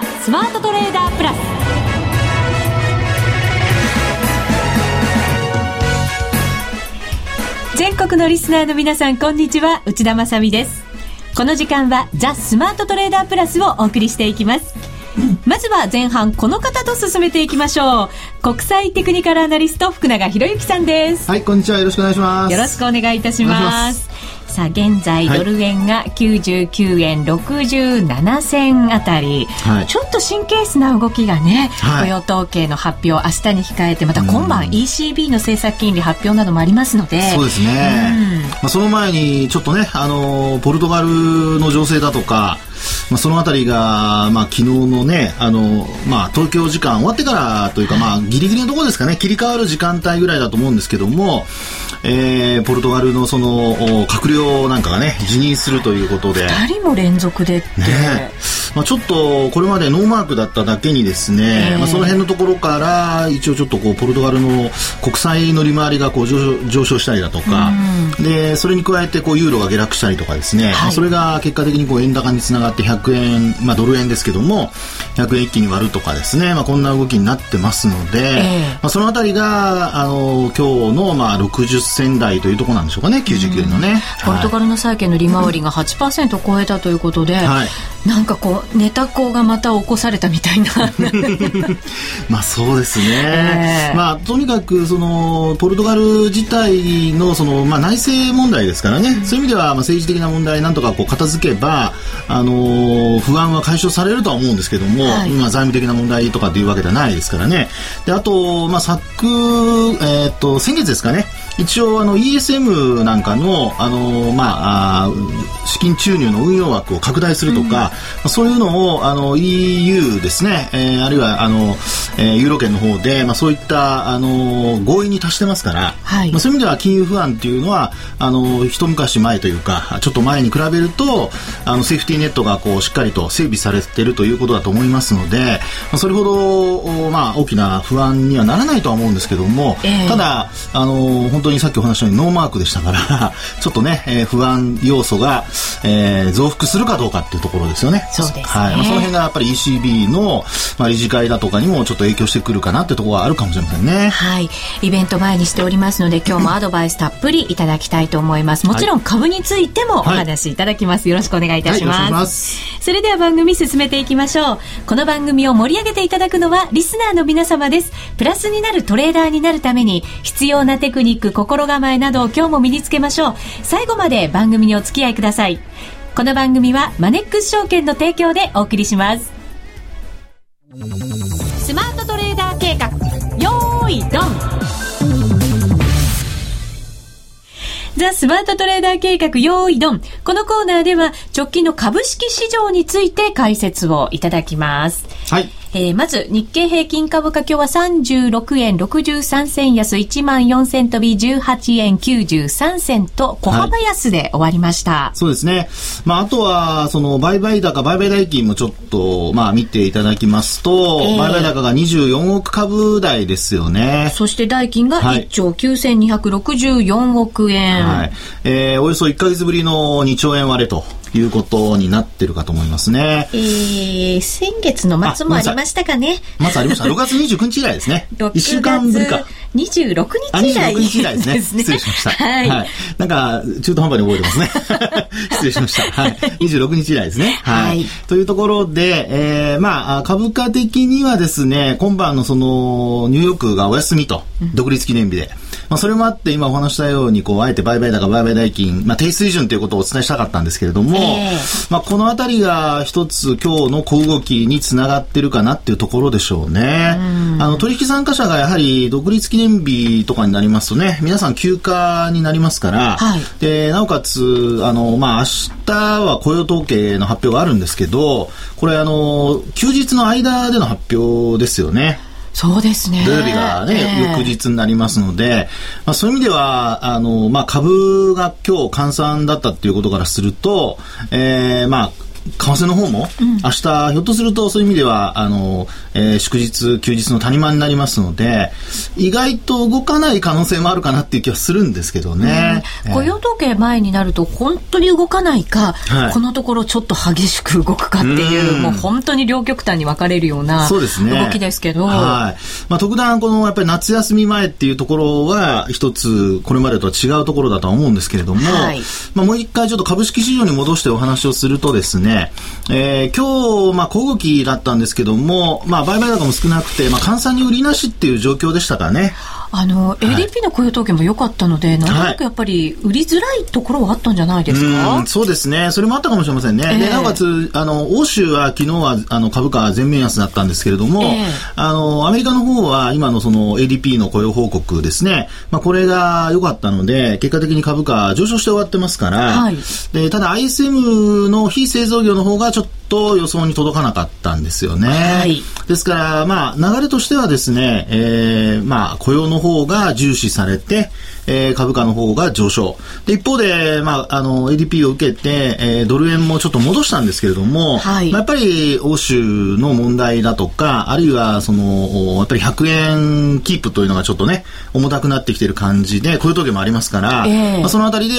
ザ・スマートトレーダープラス。全国のリスナーの皆さんこんにちは。内田まさです。この時間はザ・スマートトレーダープラスをお送りしていきます。まずは前半この方と進めていきましょう。国際テクニカルアナリスト福永博之さんです。はいこんにちは。よろしくお願いします。よろしくお願いいたしますさあ現在ドル円が99円67銭あたり、はい、ちょっと神経質な動きがね、はい、雇用統計の発表明日に控えてまた今晩 ECB の政策金利発表などもありますので。そうですね、まあ、その前にちょっとねあのポルトガルの情勢だとかまあ、そのあたりが、まあ、昨日のね、あの、まあ、東京時間終わってからというか、まあ、ギリギリのところですかね、切り替わる時間帯ぐらいだと思うんですけども、えー、ポルトガルのその、閣僚なんかがね、辞任するということで。2人も連続で。ね。まあ、ちょっとこれまでノーマークだっただけにですね、えー、まあ、その辺のところから一応ちょっとこうポルトガルの国債乗り回りがこう上昇したりだとか、でそれに加えてこうユーロが下落したりとかですね、はい、まあ、それが結果的にこう円高につながって100円、まあ、ドル円ですけども100円一気に割るとかですね、まあ、こんな動きになってますので、えー、まあ、そのあたりがあの今日のまあ60銭台というところなんでしょうかね99円のね、ポルトガルの債券の利回りが8%を超えたということで、はい、なんかこうネタ子がまた起こされたみたいな。まあそうですね、えー、まあとにかくそのポルトガル自体のその、まあ、内政問題ですからね、うん、そういう意味では、まあ、政治的な問題なんとかこう片付けばあの不安は解消されるとは思うんですけども、はい、まあ、財務的な問題とかっていうわけではないですからね。であと、まあ、昨、えー、っと先月ですかね一応あの ESM なんかのあの、まあ、資金注入の運用枠を拡大するとか、うん、そういうのをあの EU ですね、えー、あるいはあの、えー、ユーロ圏の方で、まあ、そういったあの合意に達してますから、はい、まあ、そういう意味では金融不安っていうのはあの一昔前というかちょっと前に比べるとあのセーフティーネットがこうしっかりと整備されているということだと思いますので、まあ、それほど、まあ、大きな不安にはならないとは思うんですけども、えー、ただあの本当当にさっきお話したようにノーマークでしたから ちょっとね、えー、不安要素が、えー、増幅するかどうかっていうところですよね。そうです、ね、はい。まあ、その辺がやっぱり ECB の、まあ、理事会だとかにもちょっと影響してくるかなっていうところはあるかもしれませんね。はい。イベント前にしておりますので、今日もアドバイスたっぷりいただきたいと思います。もちろん株についてもお話いただきます。はい、よろしくお願いいたします。はい、ますそれでは番組進めていきましょう。この番組を盛り上げていただくのはリスナーの皆様です。プラスになるトレーダーになるために必要なテクニック、心構えなどを今日も身につけましょう。最後まで番組にお付き合いください。この番組はマネックス証券の提供でお送りします。スマートトレーダー計画、よーいドンザ・スマートトレーダー計画、用意ドン。このコーナーでは、直近の株式市場について解説をいただきます。はい。えー、まず、日経平均株価今日は36円63銭安、1万4千飛び18円93銭と小幅安で終わりました。はい、そうですね。まあ、あとは、その、売買高、売買代金もちょっと、まあ、見ていただきますと、えー、売買高が24億株台ですよね。そして代金が1兆9264億円。はい。えー、およそ1か月ぶりの2兆円割れと。いうことになってるかと思いますね。えー、先月の末もありましたかね。末ありました。6月29日以来ですね。1週間ぶりか。26日以来。26日以来ですね。失礼しました。はい、はい。なんか、中途半端に覚えてますね。失礼しました。はい。26日以来ですね。はい。というところで、えー、まあ、株価的にはですね、今晩のその、ニューヨークがお休みと、独立記念日で。まあ、それもあって今お話したようにこうあえて売買高売買代金、まあ、低水準ということをお伝えしたかったんですけれども、えー、まあ、この辺りが一つ今日の小動きにつながってるかなっていうところでしょうね。あの取引参加者がやはり独立記念日とかになりますとね皆さん休暇になりますから、はい、でなおかつあの、まあ、明日は雇用統計の発表があるんですけどこれあの休日の間での発表ですよね。そうですね。土曜日がね、えー、翌日になりますので、まあ、そういう意味では、あの、まあ、株が今日換算だったっていうことからすると、えー、まあ、為替の方も、うん、明日、ひょっとするとそういう意味では、あの、えー、祝日、休日の谷間になりますので、意外と動かない可能性もあるかなっていう気はするんですけどね。うん、雇用統計前になると、本当に動かないか、はい、このところちょっと激しく動くかっていう、うもう本当に両極端に分かれるような動きですけど。ね、はい。まあ、特段、このやっぱり夏休み前っていうところは、一つ、これまでとは違うところだとは思うんですけれども、はい、まあ、もう一回ちょっと株式市場に戻してお話をするとですね、えー、今日、まあ、小動きだったんですけども、まあ、売買高も少なくて、まあ、換算に売りなしっていう状況でしたからね。あの、ADP の雇用統計も良かったので、はい、なんとなくやっぱり売りづらいところはあったんじゃないですか、そうですね。それもあったかもしれませんね。えー、で、なおかつ、あの、欧州は昨日は、あの、株価全面安だったんですけれども、えー、あの、アメリカの方は今のその ADP の雇用報告ですね、まあ、これが良かったので、結果的に株価上昇して終わってますから、はい、で、ただ ISM の非製造業の方がちょっと予想に届かなかったんですよね。はい、ですから、まあ、流れとしてはですね、えー、まあ、雇用の方が重視されて、えー、株価の方が上昇。で、一方で、まあ、あの、ADP を受けて、えー、ドル円もちょっと戻したんですけれども、はい、まあ、やっぱり欧州の問題だとか、あるいは、その、やっぱり100円キープというのがちょっとね、重たくなってきている感じで、こういう時もありますから、えー、まあ、そのあたりで、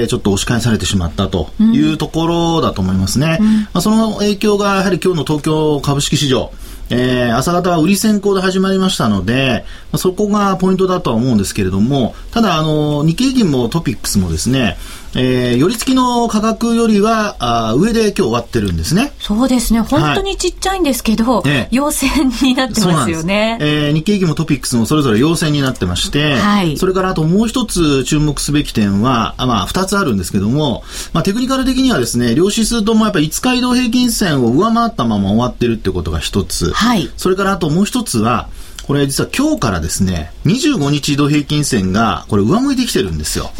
えー、ちょっと押し返されてしまったというところだと思いますね。うん、まあ、その影響が、やはり今日の東京株式市場、えー、朝方は売り先行で始まりましたので、まあ、そこがポイントだとは思うんですけれども、ただ、あの、日経平均もトピックスもですね、えー、寄り付きの価格よりはあ上で今日終わってるんですね。そうですね。本当にちっちゃいんですけど、はい、陽線になってますよね。えー、日経平均もトピックスもそれぞれ陽線になってまして、はい、それからあともう一つ注目すべき点は、あまあ二つあるんですけども、まあテクニカル的にはですね、両指数ともやっぱり5日移動平均線を上回ったまま終わってるってことが一つ。はい。それからあともう一つは、これ実は今日からですね、25日移動平均線がこれ上向いてきてるんですよ。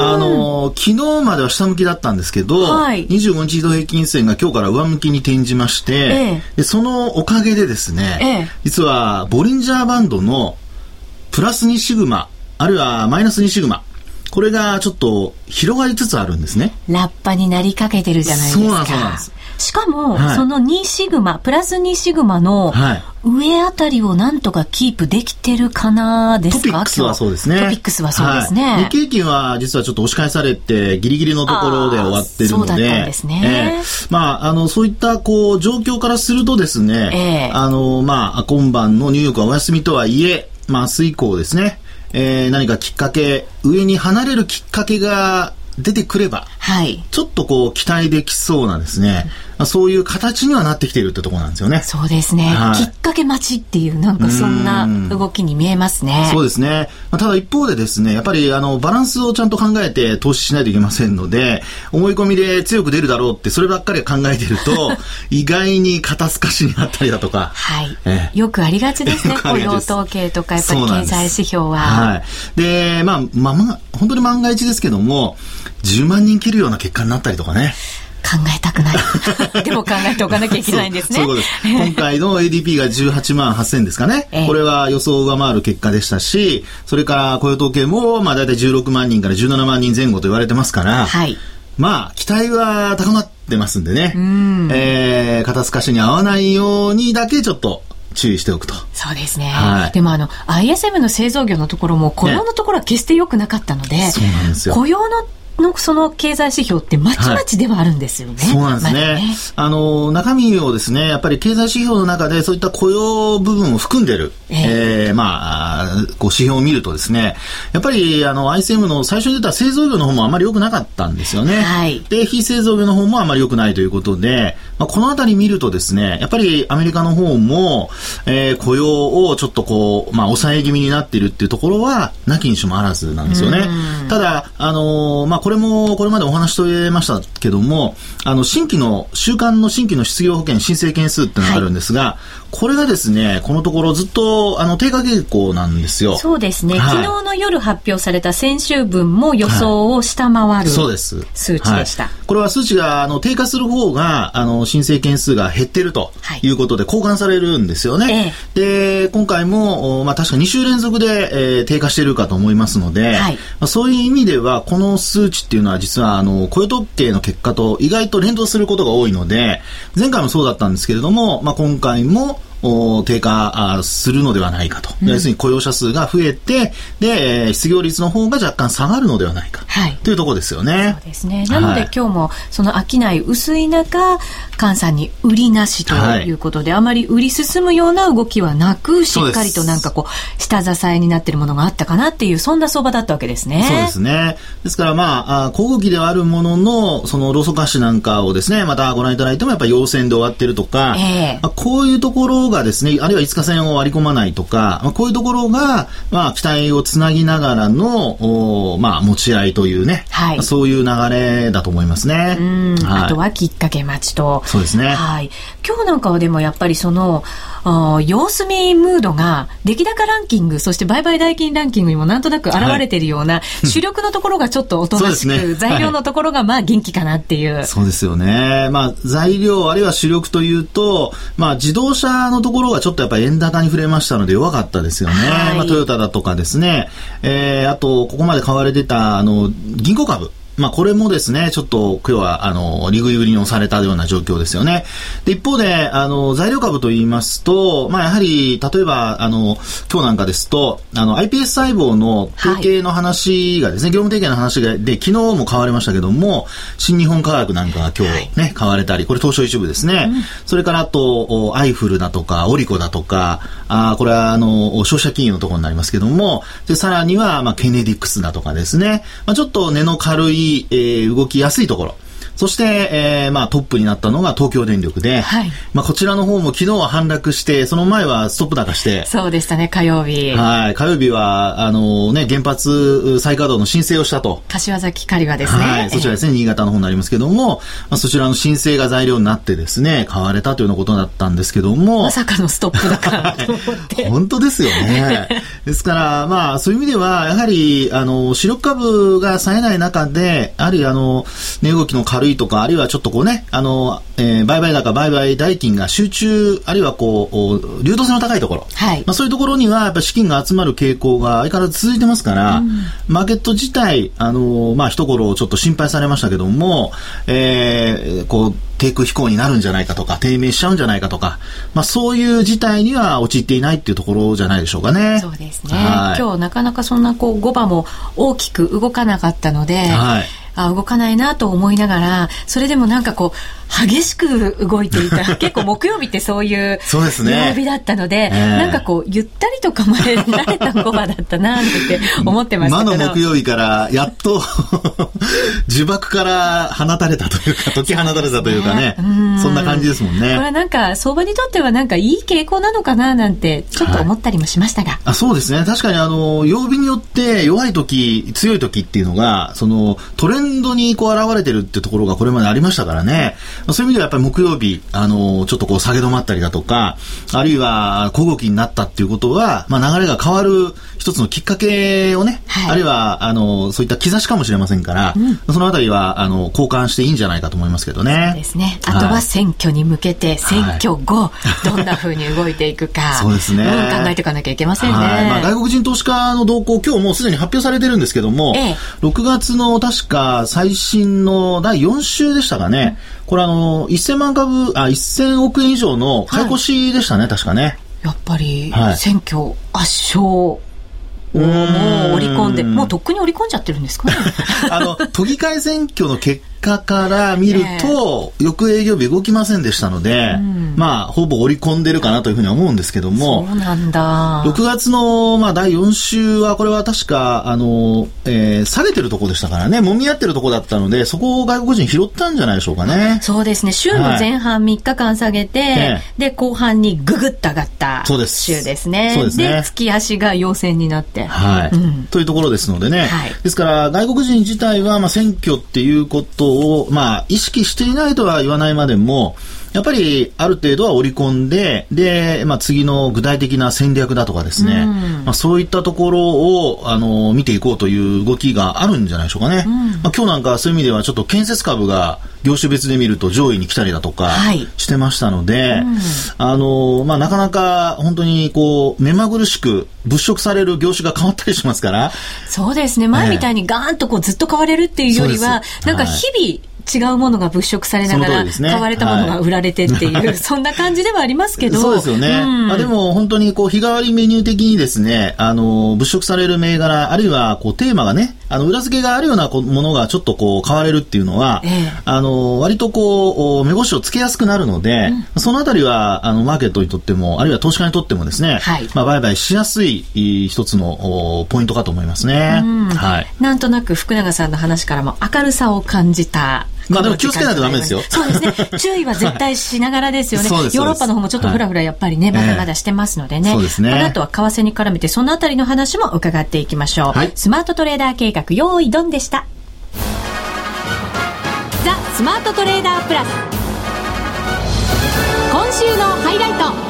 あの、昨日までは下向きだったんですけど、はい、25日移動平均線が今日から上向きに転じまして、ええ、でそのおかげでですね、ええ、実はボリンジャーバンドのプラス2シグマ、あるいはマイナス2シグマ、これがちょっと広がりつつあるんですね。ラッパになりかけてるじゃないですか。そうなんそうなんです。しかも、はい、その2シグマ、プラス2シグマの上あたりをなんとかキープできてるかなですかトピックスはそうですね。トピックスはそうですね。はい、日経平均は実はちょっと押し返されて、ギリギリのところで終わってるので。そうだったんですね。えー、まあ、あの、そういったこう、状況からするとですね、えー、あの、まあ、今晩のニューヨークはお休みとはいえ、まあ、明日以降ですね、えー、何かきっかけ、上に離れるきっかけが出てくれば、はい、ちょっとこう期待できそうなですね、まあ、そういう形にはなってきているってところなんですよね。そうですね。はい、きっかけ待ちっていう、なんかそんな動きに見えますね。そうですね。まあ、ただ一方でですね、やっぱりあの、バランスをちゃんと考えて投資しないといけませんので、思い込みで強く出るだろうって、そればっかり考えてると、意外に肩透かしになったりだとか。はい。えよくありがちですね。雇用統計とか、やっぱり経済指標は。はい。で、まあ、まあ、まあ、本当に万が一ですけども、10万人切るような結果になったりとかね。考えたくない。でも考えておかなきゃいけないんですね。そうです。今回の ADP が18万8000ですかね。えー、これは予想を上回る結果でしたし、それから雇用統計も、まあ大体16万人から17万人前後と言われてますから、はい。まあ、期待は高まってますんでね。うん。えー、肩透かしに合わないようにだけちょっと注意しておくと。そうですね。はい、でもあの、ISM の製造業のところも雇用のところは決して良くなかったので、ね、そうなんですよ。雇用ののその経済指標ってまちまちではあるんですよね。はい、そうなんですね。ね、あの、中身をですね、やっぱり経済指標の中でそういった雇用部分を含んでる、えー、えー、まあ、こう指標を見るとですね、やっぱりあの ICM の最初に出た製造業の方もあまり良くなかったんですよね。はい、で、非製造業の方もあまり良くないということで、まあ、このあたり見るとですね、やっぱりアメリカの方も、えー、雇用をちょっとこう、まあ、抑え気味になっているっていうところは、なきにしもあらずなんですよね。ただ、あのー、まあ、これも、これまでお話しとれましたけども、あの、新規の、週間の新規の失業保険申請件数っていうのがあるんですが、はい、これがですね、このところずっと、あの、低下傾向なんですよ。そうですね。はい、昨日の夜発表された先週分も予想を下回る、そうです。数値でした。これは数値が、あの、低下する方が、あの、申請件数が減ってるということで、交換されるんですよね。で、今回も、まあ、確か2週連続で、えー、低下しているかと思いますので、はい、まあ、そういう意味では、この数値値っていうのは実はあの雇用統計の結果と意外と連動することが多いので前回もそうだったんですけれども、まあ、今回も低下するのではないかと、うん、要するに雇用者数が増えてで失業率の方が若干下がるのではないか、はい、というところですよね。そうですね。なので、はい、今日もその商い薄い中菅さんに売りなしということで、はい、あまり売り進むような動きはなくしっかりとなんかこう下支えになっているものがあったかなっていうそんな相場だったわけですね。そうですね。ですからまあ小動きではあるもののそのローソク足なんかをですねまたご覧いただいてもやっぱり陽線で終わってるとか、えー、こういうところがですね、あるいは5日線を割り込まないとか、まあ、こういうところが、まあ、期待をつなぎながらの、おまあ、持ち合いというね、はい、そういう流れだと思いますね。はい、あとはきっかけ待ちと。そうですね。はい。今日なんかはでもやっぱりその、様子見ムードが出来高ランキングそして売買代金ランキングにもなんとなく現れているような、はい、主力のところがちょっとおとなしく、ね、材料のところがまあ元気かなっていう。そうですよね。まあ材料あるいは主力というと、まあ自動車のところがちょっとやっぱり円高に触れましたので弱かったですよね。はい、まあトヨタだとかですね、えー、あとここまで買われてたあの銀行株。まあ、これもですね、ちょっと今日は、あの、利食い売りに押されたような状況ですよね。で、一方で、あの、材料株と言いますと、まあ、やはり、例えば、あの、今日なんかですと、あの、iPS 細胞の統計の話がですね、はい、業務提携の話が、で、昨日も買われましたけども、新日本科学なんかが今日ね、はい、買われたり、これ東証一部ですね。うん、それからあと、アイフルだとか、オリコだとか、あこれは、あの、消費者金融のところになりますけども、で、さらには、まあ、ケネディックスだとかですね、まあ、ちょっと根の軽いえー、動きやすいところ。そして、えー、まあトップになったのが東京電力で、はい、まあこちらの方も昨日は反落して、その前はストップ高して。そうでしたね、火曜日。はい、火曜日は、あのね、原発再稼働の申請をしたと。柏崎刈羽ですね。はい、そちらですね、新潟の方になりますけども、まあそちらの申請が材料になってですね、買われたというようなことだったんですけども。まさかのストップ高と思って。本当ですよね。ですから、まあそういう意味では、やはり、あの、主力株が冴えない中で、やはりあの、値動きの軽いとか、あるいはちょっとこうね、あの、えー、売買高、売買代金が集中、あるいはこう、流動性の高いところ、はい、まあそういうところには、やっぱ資金が集まる傾向が相変わらず続いてますから、うん、マーケット自体、あの、まあ一頃ちょっと心配されましたけども、えー、こう、低空飛行になるんじゃないかとか、低迷しちゃうんじゃないかとか、まあそういう事態には陥っていないっていうところじゃないでしょうかね。そうですね。今日なかなかそんなこう5番も大きく動かなかったので、はいあ動かないなと思いながらそれでもなんかこう激しく動いていた。結構木曜日ってそういう曜日だったので、えー、なんかこうゆったりと構えられたコバだったなって思ってましたけど。魔の木曜日からやっと 呪縛から放たれたというか解き放たれたというかね、ね、そんな感じですもんね。これはなんか相場にとってはなんかいい傾向なのかななんてちょっと思ったりもしましたが、はい、あそうですね。確かにあの曜日によって弱い時強い時っていうのがそのトレンドにこう現れてるっていうところがこれまでありましたからね、まあ、そういう意味ではやっぱり木曜日、あの、ちょっとこう下げ止まったりだとか、あるいは小動きになったっていうことは、まあ流れが変わる一つのきっかけをね、はい、あるいは、あの、そういった兆しかもしれませんから、うん、そのあたりは、あの、交換していいんじゃないかと思いますけどね。そうですね。あとは選挙に向けて、選挙後、どんなふうに動いていくか、そうですね、うん。考えていかなきゃいけませんね。まあ、外国人投資家の動向、今日もうすでに発表されてるんですけども、ええ、6月の確か最新の第4週でしたかね、うんこれあの、1000万株、あ、1000億円以上の買い越しでしたね、はい、確かね。やっぱり、選挙圧勝もう織り込んで、もうとっくに織り込んじゃってるんですかね。あの、都議会選挙の結果から見ると、翌営業日動きませんでしたので、うん、まあ、ほぼ織り込んでるかなというふうには思うんですけども、そうなんだ。6月の、まあ、第4週は、これは確か、あの、えー、下げてるとこでしたからね、揉み合ってるとこだったので、そこを外国人拾ったんじゃないでしょうかね。そうですね、週の前半3日間下げて、はい、で、後半にぐぐっと上がった週ですね。そうですね。で、月足が陽線になって。はい。うん、というところですのでね、はい、ですから、外国人自体は、まあ、選挙っていうことを、まあ、意識していないとは言わないまでも、やっぱりある程度は織り込んで、で、まあ、次の具体的な戦略だとかですね、まあ、そういったところを、あの、見ていこうという動きがあるんじゃないでしょうかね。まあ、今日なんかそういう意味ではちょっと建設株が業種別で見ると上位に来たりだとかしてましたので、はいうん、あの、まあ、なかなか本当にこう、目まぐるしく物色される業種が変わったりしますから。そうですね。前みたいにガーンとこうずっと買われるっていうよりは、なんか日々、違うものが物色されながら、ね、買われたものが売られてっていう、はい、そんな感じではありますけど。そうですよね。うん、まあ、でも本当にこう日替わりメニュー的にですね、あの、物色される銘柄、あるいはこうテーマがね、あの、裏付けがあるようなものがちょっとこう買われるっていうのは、ええ、あの、割とこう、目星をつけやすくなるので、うん、そのあたりは、あの、マーケットにとっても、あるいは投資家にとってもですね、はい、まあ、売買しやすい一つのポイントかと思いますね。はい。なんとなく福永さんの話からも明るさを感じたまあでも気をつけないとダメですよ。そうですね。注意は絶対しながらですよね。ヨーロッパの方もちょっとふらふらやっぱりね、まだまだしてますのでね。そうですね。あとは為替に絡めて、そのあたりの話も伺っていきましょう。はい、スマートトレーダー計画、用意ドンでした。ザ・スマートトレーダープラス。今週のハイライト。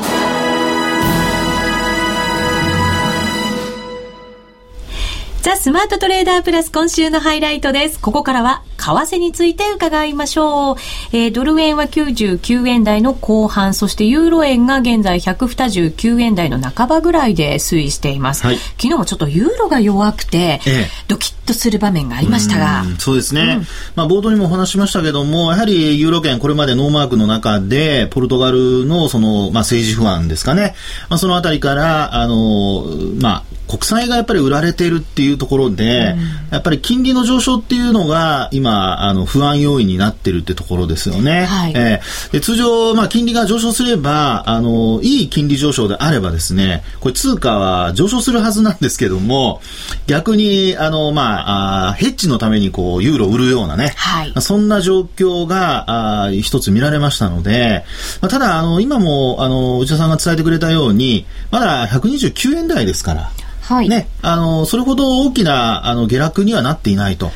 ザ・スマートトレーダープラス今週のハイライトです。ここからは為替について伺いましょう。えー、ドル円は99円台の後半、そしてユーロ円が現在129円台の半ばぐらいで推移しています。はい、昨日もちょっとユーロが弱くて、ええ、ドキッとする場面がありましたが。そうですね。うん、まあ冒頭にもお話しましたけども、やはりユーロ圏これまでノーマークの中で、ポルトガルのその、まあ政治不安ですかね。まあそのあたりから、あの、まあ国債がやっぱり売られているっていうところで、うん、やっぱり金利の上昇っていうのが今、あの、不安要因になってるってところですよね。はい、えー、で通常、まあ、金利が上昇すれば、あの、いい金利上昇であればですね、これ通貨は上昇するはずなんですけども、逆に、あの、まあ、あヘッジのためにこう、ユーロを売るようなね、はい、そんな状況が、あ一つ見られましたので、まあ、ただ、あの、今も、あの、内田さんが伝えてくれたように、まだ129円台ですから、はい、ね、あの、それほど大きな、あの、下落にはなっていないと。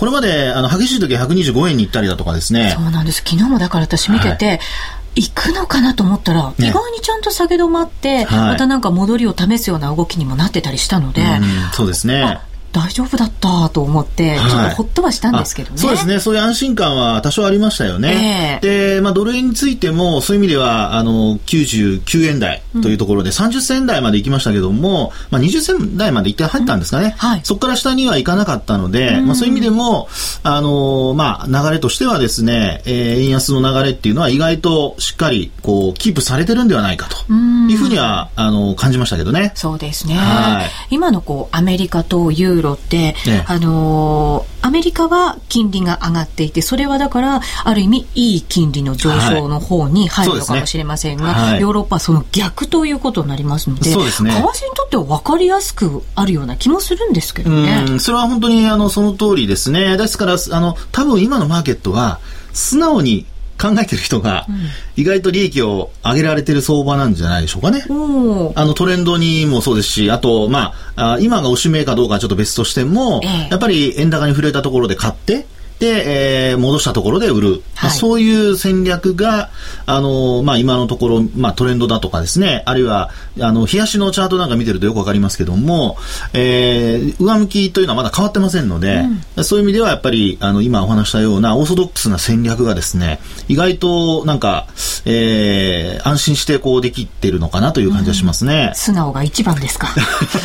うんこれまであの激しい時は125円に行ったりだとかですね。そうなんです。昨日もだから私見てて、はい行くのかなと思ったら、ね、意外にちゃんと下げ止まって、はい、またなんか戻りを試すような動きにもなってたりしたので、そうですね。大丈夫だったと思って、ちょっとほっとはしたんですけどね、そうですね、そういう安心感は多少ありましたよね。えー、で、まあ、ドル円についても、そういう意味では、あの、99円台というところで、30銭台まで行きましたけども、まあ、20銭台まで一回入ったんですかね。うん。はい、そこから下には行かなかったので、うん、まあ、そういう意味でも、あの、まあ、流れとしてはですね、えー、円安の流れっていうのは意外としっかり、こう、キープされてるんではないかというふうには、あの、感じましたけどね。そうですね。はい、今のこう、アメリカとユーロって、あのー、アメリカは金利が上がっていて、それはだから、ある意味、いい金利の上昇の方に入るのかもしれませんが、はい。ねヨーロッパはその逆ということになりますので、そうですね、為替にとっては分かりやすくあるような気もするんですけどね。それは本当にあのその通りですね。ですから、あの多分今のマーケットは、素直に考えてる人が、意外と利益を上げられてる相場なんじゃないでしょうかね。あのトレンドにもそうですし、あと、まあ、今がおしめかどうかはちょっと別としても、やっぱり円高に触れたところで買って、で、えー、戻したところで売る、はい、まあ、そういう戦略が、あのまあ、今のところ、まあ、トレンドだとかですね、あるいは、あの、冷やしのチャートなんか見てるとよくわかりますけども、えー、上向きというのはまだ変わってませんので、うん、そういう意味ではやっぱり、あの、今お話したようなオーソドックスな戦略がですね、意外となんか、えー、安心してこうできてるのかなという感じがしますね。うん、素直が一番ですか。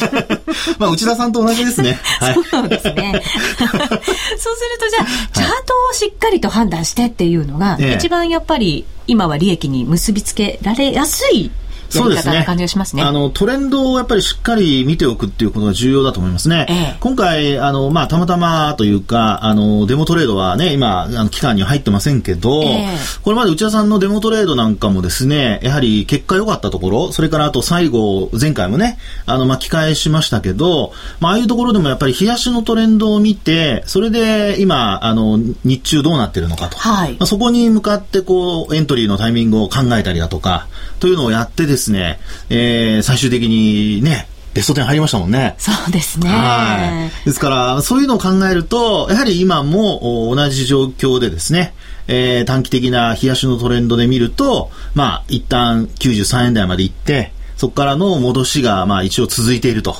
まあ、内田さんと同じですね。はい、そうですね。そうするとじゃあ、チャートをしっかりと判断してっていうのが、一番やっぱり今は利益に結びつけられやすいそうですね。感じがしますね。あの、トレンドをやっぱりしっかり見ておくっていうことが重要だと思いますね。ええ、今回、あの、まあ、たまたまというか、あの、デモトレードはね、今、あの、期間に入ってませんけど、え、これまで内田さんのデモトレードなんかもですね、やはり結果良かったところ、それからあと最後、前回もね、あの、巻き返しましたけど、まあ、ああいうところでもやっぱり冷やしのトレンドを見て、それで今、あの、日中どうなってるのかと。はい。まあ、そこに向かってこう、エントリーのタイミングを考えたりだとか、というのをやってですね、えー、最終的にね、ベスト10入りましたもんね。そうですね。はい。ですから、そういうのを考えると、やはり今も同じ状況でですね、えー、短期的な冷やしのトレンドで見ると、まあ、一旦93円台まで行って、そこからの戻しが、まあ一応続いていると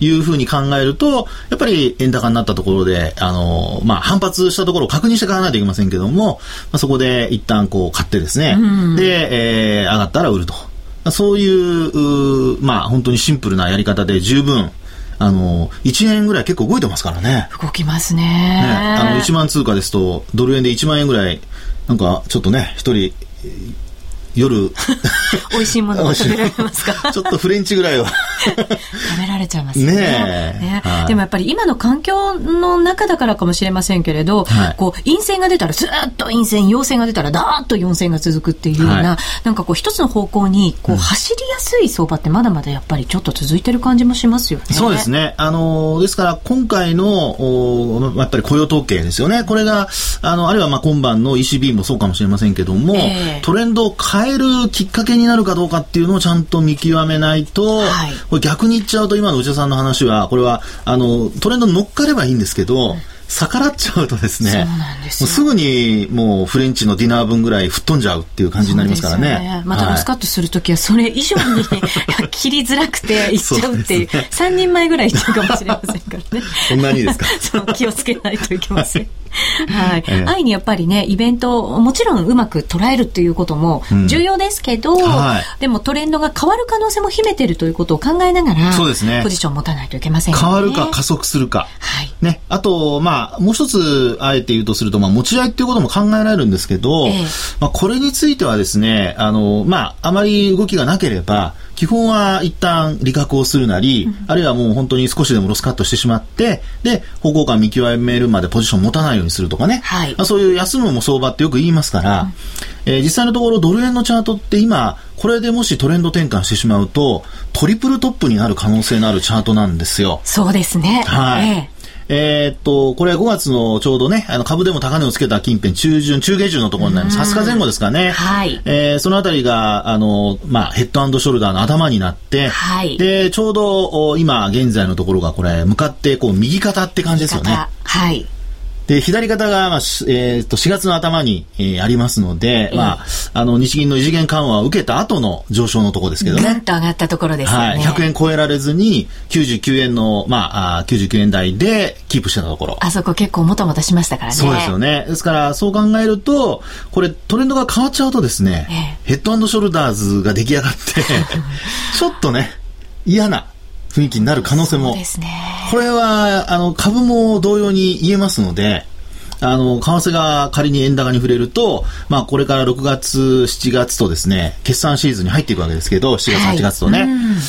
いうふうに考えると、やっぱり円高になったところで、あの、まあ反発したところを確認して買わないといけませんけども、まあ、そこで一旦こう買ってですね、で、えー、上がったら売ると。そういう、うまあ本当にシンプルなやり方で十分、あの、1円ぐらい結構動いてますからね。動きますね。ねあの、1万通貨ですと、ドル円で1万円ぐらい、なんか、ちょっとね、一人、夜。美味しいものが食べられますか？ちょっとフレンチぐらいは。食べられちゃいますね。ね、ね。はい、でもやっぱり今の環境の中だからかもしれませんけれど、はい、こう陰線が出たらずっと陰線陽線が出たらダーッと陽線が続くっていうような、はい、なんかこう一つの方向にこう走りやすい相場ってまだまだやっぱりちょっと続いてる感じもしますよね。そうですね。あのですから今回のおやっぱり雇用統計ですよね。これがあのあるいはまあ今晩の ECB もそうかもしれませんけども、えー、トレンドを変変えるきっかけになるかどうかっていうのをちゃんと見極めないと、はい、これ逆に言っちゃうと今の内田さんの話は、これは、あの、トレンドに乗っかればいいんですけど、うん。逆らっちゃうとですね、すすぐにもうフレンチのディナー分ぐらい吹っ飛んじゃうっていう感じになりますからね。ね。またロスカットするときはそれ以上に 切りづらくていっちゃうっていう、うね、3人前ぐらいいっちゃうかもしれませんからね。そんなにですか？そう気をつけないといけません。はい、え愛にやっぱりねイベントをもちろんうまく捉えるっていうことも重要ですけど、うんはい、でもトレンドが変わる可能性も秘めてるということを考えながらそうですね。ポジションを持たないといけません、ね、変わるか加速するか、はい。ね、あと、まあ、もう一つあえて言うとすると、まあ、持ち合いっていうことも考えられるんですけど、えー、まあ、これについてはですねあの、まあ、あまり動きがなければ基本は一旦利確をするなり、うん、あるいはもう本当に少しでもロスカットしてしまって、で、方向感見極めるまでポジション持たないようにするとかね。はい、まあ、そういう休むも相場ってよく言いますから、うん、えー、実際のところドル円のチャートって今、これでもしトレンド転換してしまうと、トリプルトップになる可能性のあるチャートなんですよ。そうですね。はい。えーえー、っと、これは5月のちょうどね、あの株でも高値をつけた近辺、中旬、中下旬のところになります。20日前後ですかね。はい。えー、そのあたりが、あの、まあ、ヘッドショルダーの頭になって、はい。で、ちょうど、今、現在のところがこれ、向かって、こう、右肩って感じですよね。はい。で、左肩が、まあ、えっ、ー、と、4月の頭に、えー、ありますので、えー、まあ、あの、日銀の異次元緩和を受けた後の上昇のところですけどね。ぐんと上がったところですね。はい。100円超えられずに、99円の、まあ、あ99円台でキープしてたところ。あそこ結構もたもたしましたからね。そうですよね。ですから、そう考えると、これ、トレンドが変わっちゃうとですね、えー、ヘッドショルダーズが出来上がって、ちょっとね、嫌な、雰囲気になる可能性も、ね、これはあの株も同様に言えますので、あの、為替が仮に円高に触れると、まあ、これから6月、7月とですね、決算シーズンに入っていくわけですけど、7月、8月とね、はい、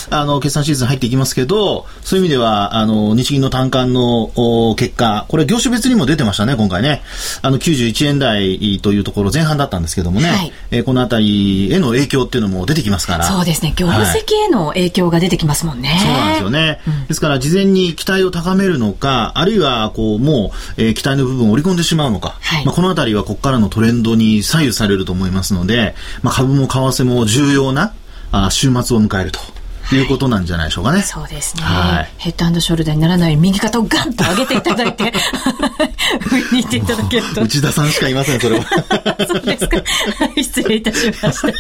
あの、決算シーズン入っていきますけど、そういう意味では、あの、日銀の単価の結果、これ業種別にも出てましたね、今回ね。あの、91円台というところ前半だったんですけどもね、はい、えー、このあたりへの影響っていうのも出てきますから。そうですね、業績への影響が出てきますもんね。はい、そうなんですよね。うん、ですから、事前に期待を高めるのか、あるいは、こう、もう、えー、期待の部分を織り込んでしまうのか、はい、まあ、このあたりはここからのトレンドに左右されると思いますので、まあ、株も為替も重要なあ週末を迎えると。いうことなんじゃないでしょうかね。そうですね。はい、ヘッドショルダーにならない右肩をガンと上げていただいて、上に行っていただけると。内田さんしかいません、それは。そうですか。失礼いたしました。さあ、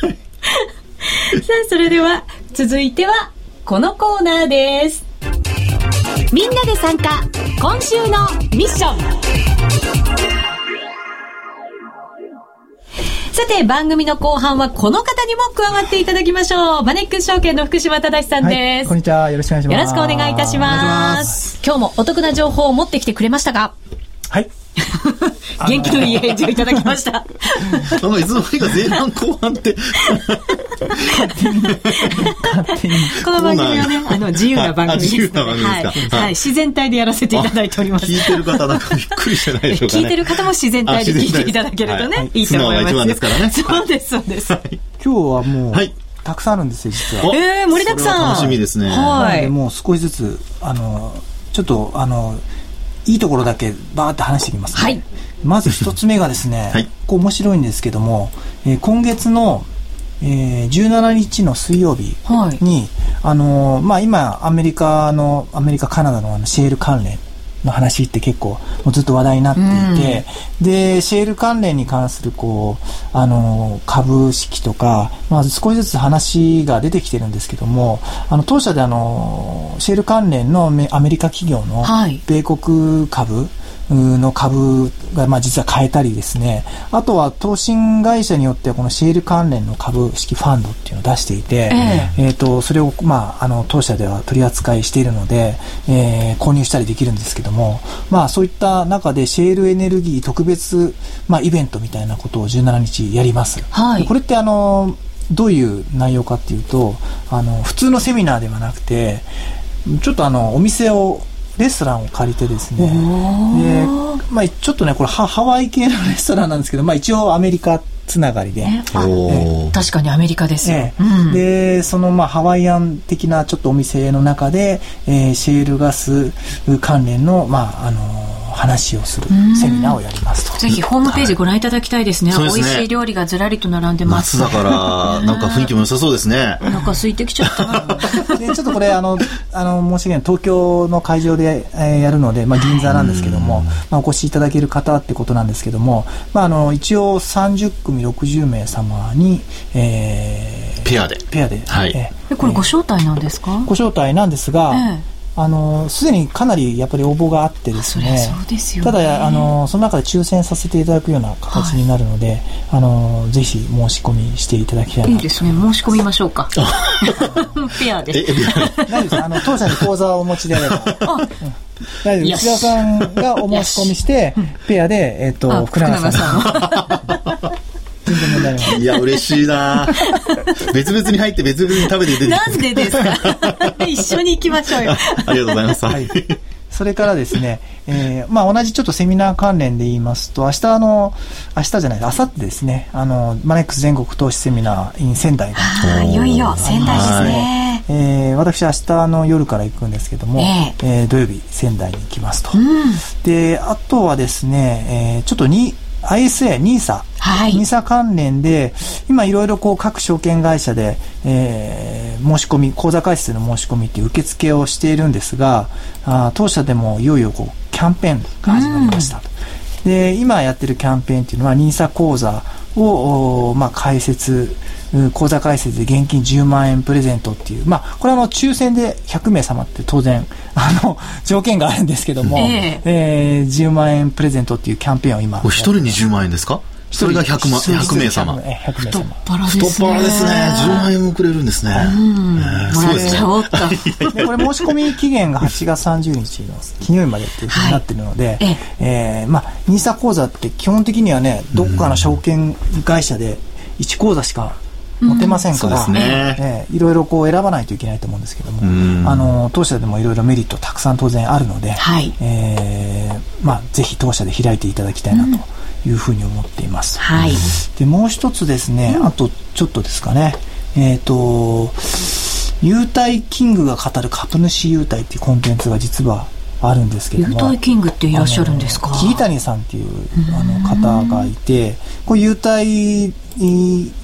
それでは、続いては、このコーナーです。みんなで参加今週のミッションさて、番組の後半はこの方にも加わっていただきましょう。マネックス証券の福島正さんです、はい、こんにちは。よろしくお願いします。よろしくお願いいたします。今日もお得な情報を持ってきてくれましたかはい。元気のいい返事をいただきました。なんかいつの間にか前半後半って。この番組はね、あの、自由な番組ですので、はい、はい。自然体でやらせていただいております。聞いてる方なんかびっくりしてないでしょうか、聞いてる方も自然体で聞いていただけるとね、いいと思います。ですからね。そうです、そうです。今日はもう、はい。たくさんあるんですよ、実は。ええ盛りだくさん。楽しみですね。はい。もう少しずつ、あの、ちょっと、あの、いいところだけバーって話していきます、ね、はい、まず一つ目がですね、はい、こう面白いんですけども、えー、今月の、ええー、17日の水曜日に、はい、あのまあ、今、アメリカの、アメリカ、カナダのあのシェール関連の話って結構もうずっと話題になっていて、うん、で、シェール関連に関するこう、あの、株式とか、まあ少しずつ話が出てきてるんですけども、あの、当社であの、シェール関連のアメリカ企業の米国株、はいの株が、まあ、実は買えたりですね、あとは投信会社によってはこのシェール関連の株式ファンドっていうのを出していて、えー、えーとそれを、まあ、あの当社では取り扱いしているので、えー、購入したりできるんですけども、まあ、そういった中でシェールエネルギー特別、まあ、イベントみたいなことを17日やります。はい、これってあのどういう内容かっていうとあの普通のセミナーではなくてちょっとあのお店をレストランを借りてですね。で、まあ、ちょっとねこれハワイ系のレストランなんですけど、まあ、一応アメリカつながりで、え確かにアメリカですよ、うん、でそのまあハワイアン的なちょっとお店の中で、えー、シェールガス関連のまああのー話をするセミナーをやりますと。ぜひホームページご覧いただきたいですね。はい、美味しい料理がずらりと並んでます。夏だから、なんか雰囲気も良さそうですね。お腹空いてきちゃったな。で、ちょっとこれ、あの、あの、申し訳ない、東京の会場で、えー、やるので、まあ、銀座なんですけども、まあ、お越しいただける方ってことなんですけども、まあ、あの、一応30組60名様に、えー、ペアで。ペアで。はい。えー、これご招待なんですか？ご招待なんですが、えーあのすでにかなりやっぱり応募があってですね、すね。ただあのその中で抽選させていただくような形になるので、はい、あのぜひ申し込みしていただきたいいいですね。申し込みましょうか。ペアで。大丈夫あの当社に口座をお持ちであれば。大丈夫内田さんがお申し込みしてペアで、えっ、ー、と福永さん全然問題ない。いや、嬉しいな別々に入って別々に食べて出てなんでですか？一緒に行きましょうよ。ありがとうございます。はい。それからですね、えー、まあ同じちょっとセミナー関連で言いますと、明日あの、明日じゃない、明後日ですね、あの、マネックス全国投資セミナー in 仙台が。ああ、いよいよ仙台ですね。えー、私明日の夜から行くんですけども、えー、えー、土曜日仙台に行きますと。うん、で、あとはですね、えー、ちょっとに、ISA、NISA、はい、NISA 関連で、今いろいろこう各証券会社で、えー、申し込み、口座開設の申し込みっていう受付をしているんですが、あ当社でもいよいよこうキャンペーンが始まりました。で、今やってるキャンペーンっていうのは NISA 口座を、まあ、開設、口座開設で現金10万円プレゼントっていう、まあ、これはあの抽選で100名様って当然、あの、条件があるんですけども、えー、えー、10万円プレゼントっていうキャンペーンを今。一人に10万円ですか？それが100万、100名様。100名様。太っ腹ですね。10万円もくれるんですね。うん。そうですね。これ申し込み期限が8月30日の金曜日までっていうふうになってるので、ええまあ、ニーサ口座って基本的にはね、どっかの証券会社で1口座しか持てませんから、うんねえー、いろいろこう選ばないといけないと思うんですけども、あの当社でもいろいろメリットたくさん当然あるので、はい、えー、まあ、ぜひ当社で開いていただきたいなというふうに思っています。はい、でもう一つですね、あとちょっとですかね、えっ、ー、と、優待キングが語る株主優待っていうコンテンツが実はあるんですけども。優待キングっていらっしゃるんですか？桐谷さんっていうあの方がいて、こう優待、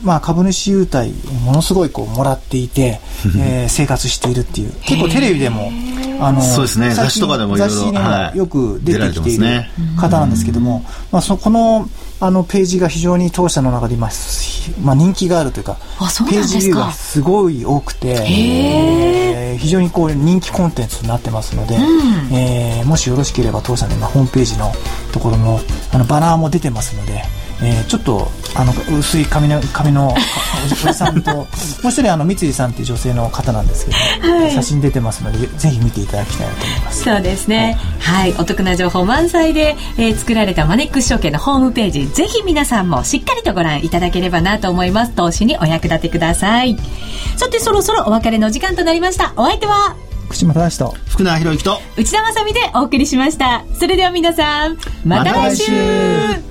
まあ株主優待ものすごいこうもらっていて、えー、生活しているっていう。結構テレビでも、あの、そうですね、雑誌とかでも雑誌にもよく出てきている方なんですけども、まあそこの、あのページが非常に当社の中で今、まあ、人気があるというかページビューがすごい多くて、えー、非常にこう人気コンテンツになってますので、うん、えー、もしよろしければ当社の今ホームページのところのあのバナーも出てますので。えー、ちょっとあの薄い髪の髪の おじさんともう一人あの三井さんっていう女性の方なんですけど、はい、写真出てますのでぜひ見ていただきたいなと思います。そうですね、はい、はい、お得な情報満載で、えー、作られたマネックス証券のホームページぜひ皆さんもしっかりとご覧いただければなと思います。投資にお役立てください。さてそろそろお別れの時間となりました。お相手は？福島正と。福永博之と。内田まさでお送りしました。それでは皆さんまた来週。ま